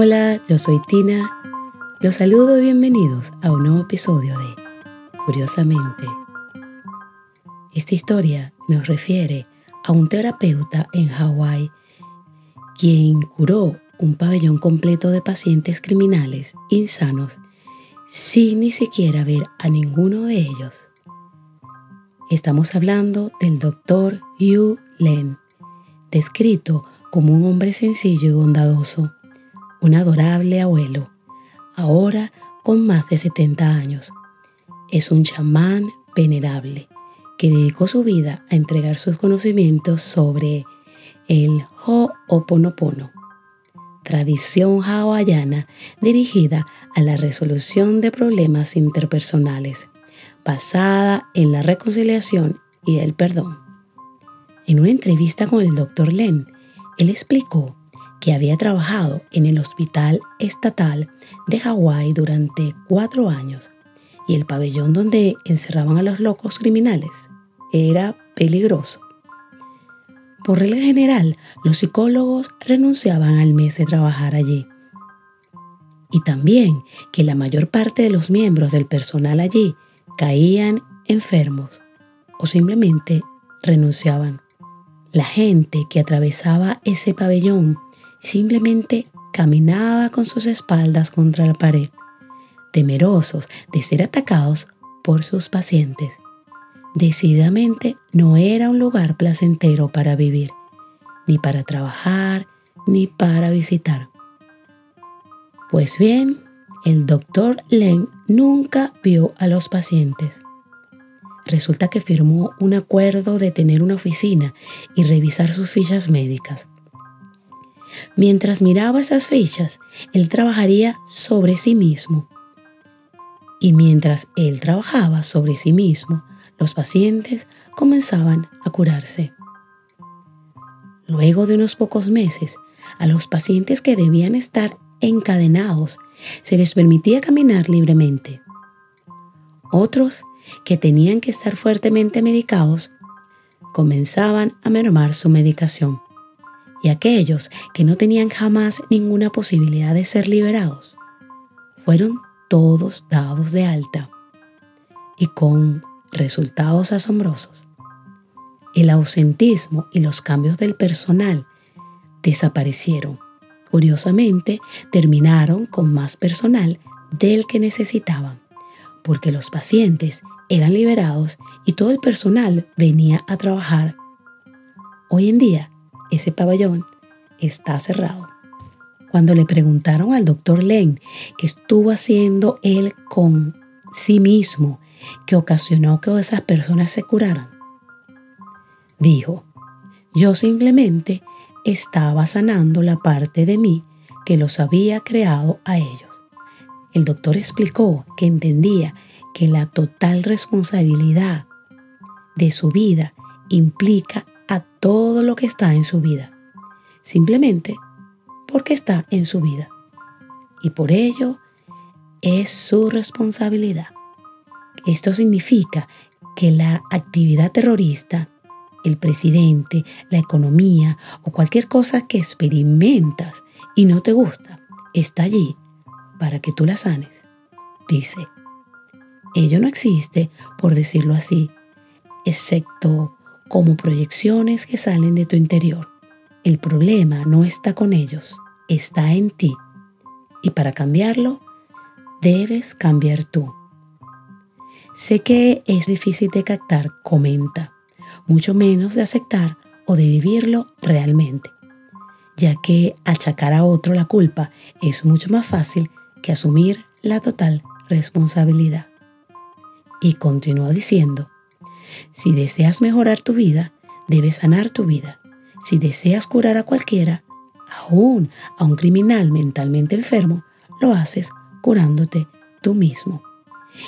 Hola, yo soy Tina. Los saludo y bienvenidos a un nuevo episodio de Curiosamente. Esta historia nos refiere a un terapeuta en Hawái quien curó un pabellón completo de pacientes criminales insanos sin ni siquiera ver a ninguno de ellos. Estamos hablando del doctor Hugh Len, descrito como un hombre sencillo y bondadoso, un adorable abuelo, ahora con más de 70 años. Es un chamán venerable que dedicó su vida a entregar sus conocimientos sobre el Ho'oponopono, tradición hawaiana dirigida a la resolución de problemas interpersonales, basada en la reconciliación y el perdón. En una entrevista con el Dr. Len, él explicó que había trabajado en el Hospital Estatal de Hawái durante cuatro años y el pabellón donde encerraban a los locos criminales era peligroso. Por regla general, los psicólogos renunciaban al mes de trabajar allí. Y también que la mayor parte de los miembros del personal allí caían enfermos o simplemente renunciaban. La gente que atravesaba ese pabellón simplemente caminaba con sus espaldas contra la pared, temerosos de ser atacados por sus pacientes. Decididamente no era un lugar placentero para vivir, ni para trabajar, ni para visitar. Pues bien, el doctor Len nunca vio a los pacientes. Resulta que firmó un acuerdo de tener una oficina y revisar sus fichas médicas. Mientras miraba esas fichas, él trabajaría sobre sí mismo. Y mientras él trabajaba sobre sí mismo, los pacientes comenzaban a curarse. Luego de unos pocos meses, a los pacientes que debían estar encadenados se les permitía caminar libremente. Otros, que tenían que estar fuertemente medicados, comenzaban a mermar su medicación. Y aquellos que no tenían jamás ninguna posibilidad de ser liberados, fueron todos dados de alta y con resultados asombrosos. El ausentismo y los cambios del personal desaparecieron Curiosamente, terminaron con más personal del que necesitaban, porque los pacientes eran liberados y todo el personal venía a trabajar. Hoy en día, ese pabellón está cerrado. Cuando le preguntaron al doctor Len qué estuvo haciendo él con sí mismo que ocasionó que esas personas se curaran, dijo, yo simplemente estaba sanando la parte de mí que los había creado a ellos. El doctor explicó que entendía que la total responsabilidad de su vida implica todo lo que está en su vida, simplemente porque está en su vida. Y por ello es su responsabilidad. Esto significa que la actividad terrorista el presidente, la economía o cualquier cosa que experimentas y no te gusta, está allí para que tú la sanes. Dice, ello no existe, por decirlo así, excepto como proyecciones que salen de tu interior. El problema no está con ellos, está en ti. Y para cambiarlo, debes cambiar tú. Sé que es difícil de captar, comenta, mucho menos de aceptar o de vivirlo realmente, ya que achacar a otro la culpa es mucho más fácil que asumir la total responsabilidad. Y continúa diciendo, si deseas mejorar tu vida, debes sanar tu vida. Si deseas curar a cualquiera, aún a un criminal mentalmente enfermo, lo haces curándote tú mismo.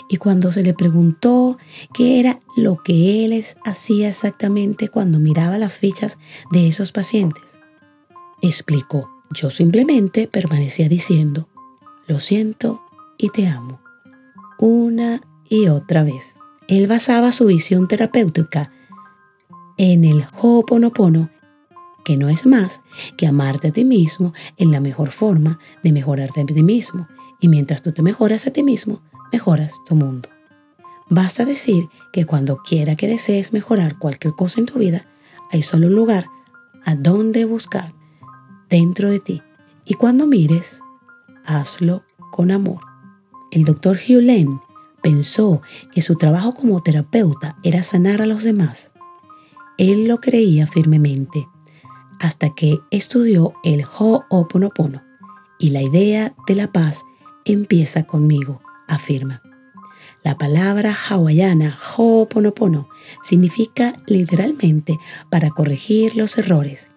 Y cuando se le preguntó qué era lo que él hacía exactamente cuando miraba las fichas de esos pacientes, explicó, yo simplemente permanecía diciendo, lo siento y te amo, una y otra vez. Él basaba su visión terapéutica en el Ho'oponopono que no es más que amarte a ti mismo en la mejor forma de mejorarte a ti mismo. Y mientras tú te mejoras a ti mismo, mejoras tu mundo. Vas a decir que cuando quiera que desees mejorar cualquier cosa en tu vida, hay solo un lugar a donde buscar dentro de ti. Y cuando mires, hazlo con amor. El doctor Hugh pensó que su trabajo como terapeuta era sanar a los demás. Él lo creía firmemente hasta que estudió el Ho'oponopono y la idea de la paz empieza conmigo, afirma. La palabra hawaiana Ho'oponopono significa literalmente para corregir los errores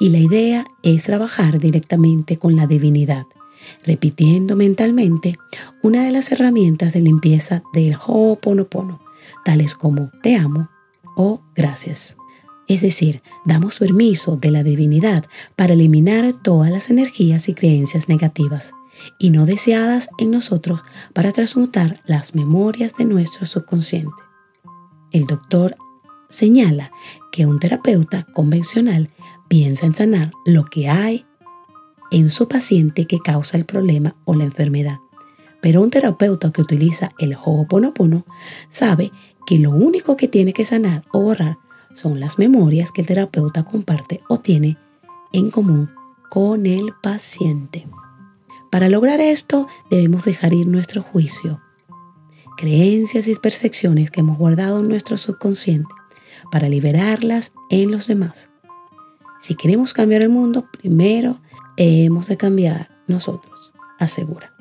y la idea es trabajar directamente con la divinidad, repitiendo mentalmente una de las herramientas de limpieza del Ho'oponopono, tales como te amo o gracias. Es decir, damos permiso de la divinidad para eliminar todas las energías y creencias negativas y no deseadas en nosotros para transmutar las memorias de nuestro subconsciente. El doctor señala que un terapeuta convencional piensa en sanar lo que hay en su paciente que causa el problema o la enfermedad. Pero un terapeuta que utiliza el Ho'oponopono sabe que lo único que tiene que sanar o borrar son las memorias que el terapeuta comparte o tiene en común con el paciente. Para lograr esto debemos dejar ir nuestro juicio, creencias y percepciones que hemos guardado en nuestro subconsciente para liberarlas en los demás. Si queremos cambiar el mundo, primero hemos de cambiar nosotros, asegura.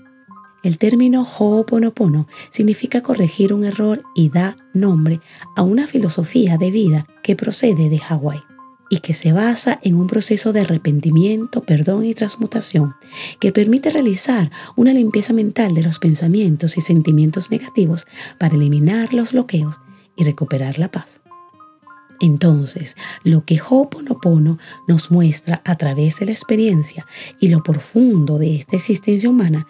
El término Ho'oponopono significa corregir un error y da nombre a una filosofía de vida que procede de Hawái y que se basa en un proceso de arrepentimiento, perdón y transmutación que permite realizar una limpieza mental de los pensamientos y sentimientos negativos para eliminar los bloqueos y recuperar la paz. Entonces, lo que Ho'oponopono nos muestra a través de la experiencia y lo profundo de esta existencia humana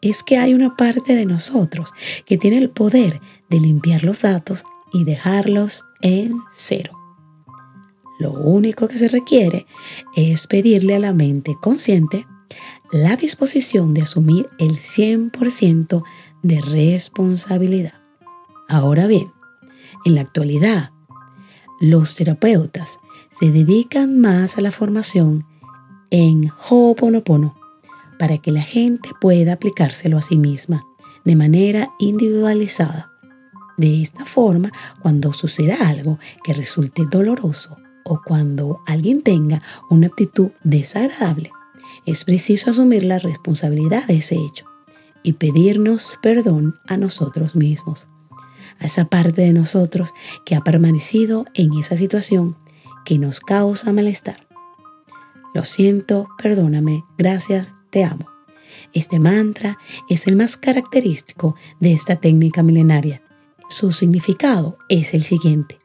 es que hay una parte de nosotros que tiene el poder de limpiar los datos y dejarlos en cero. Lo único que se requiere es pedirle a la mente consciente la disposición de asumir el 100% de responsabilidad. Ahora bien, en la actualidad, los terapeutas se dedican más a la formación en Ho'oponopono para que la gente pueda aplicárselo a sí misma de manera individualizada. De esta forma, cuando suceda algo que resulte doloroso o cuando alguien tenga una actitud desagradable, es preciso asumir la responsabilidad de ese hecho y pedirnos perdón a nosotros mismos, a esa parte de nosotros que ha permanecido en esa situación que nos causa malestar. Lo siento, perdóname, gracias, te amo. Este mantra es el más característico de esta técnica milenaria. Su significado es el siguiente.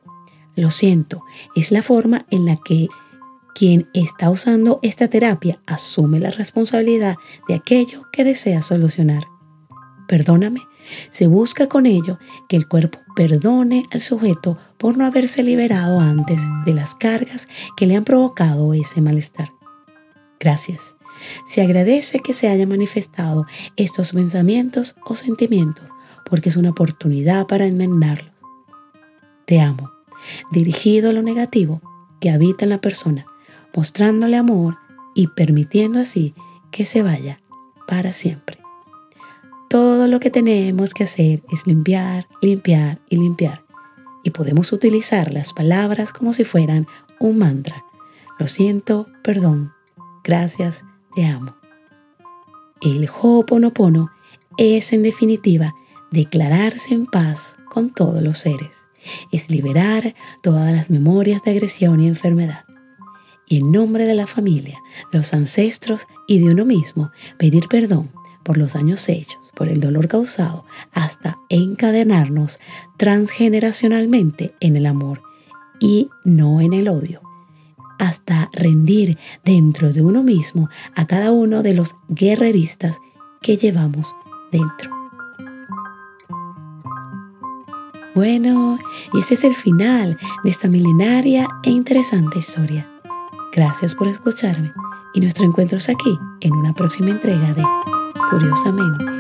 Lo siento, es la forma en la que quien está usando esta terapia asume la responsabilidad de aquello que desea solucionar. Perdóname, se busca con ello que el cuerpo perdone al sujeto por no haberse liberado antes de las cargas que le han provocado ese malestar. Gracias. Se agradece que se hayan manifestado estos pensamientos o sentimientos porque es una oportunidad para enmendarlos. Te amo, dirigido a lo negativo que habita en la persona, mostrándole amor y permitiendo así que se vaya para siempre. Todo lo que tenemos que hacer es limpiar, limpiar y limpiar. Y podemos utilizar las palabras como si fueran un mantra. Lo siento, perdón, gracias, te amo. El Ho'oponopono es en definitiva declararse en paz con todos los seres. Es liberar todas las memorias de agresión y enfermedad. Y en nombre de la familia, de los ancestros y de uno mismo, pedir perdón por los daños hechos, por el dolor causado, hasta encadenarnos transgeneracionalmente en el amor y no en el odio hasta rendir dentro de uno mismo a cada uno de los guerreristas que llevamos dentro. Bueno, y ese es el final de esta milenaria e interesante historia. Gracias por escucharme y nuestro encuentro es aquí en una próxima entrega de Curiosamente.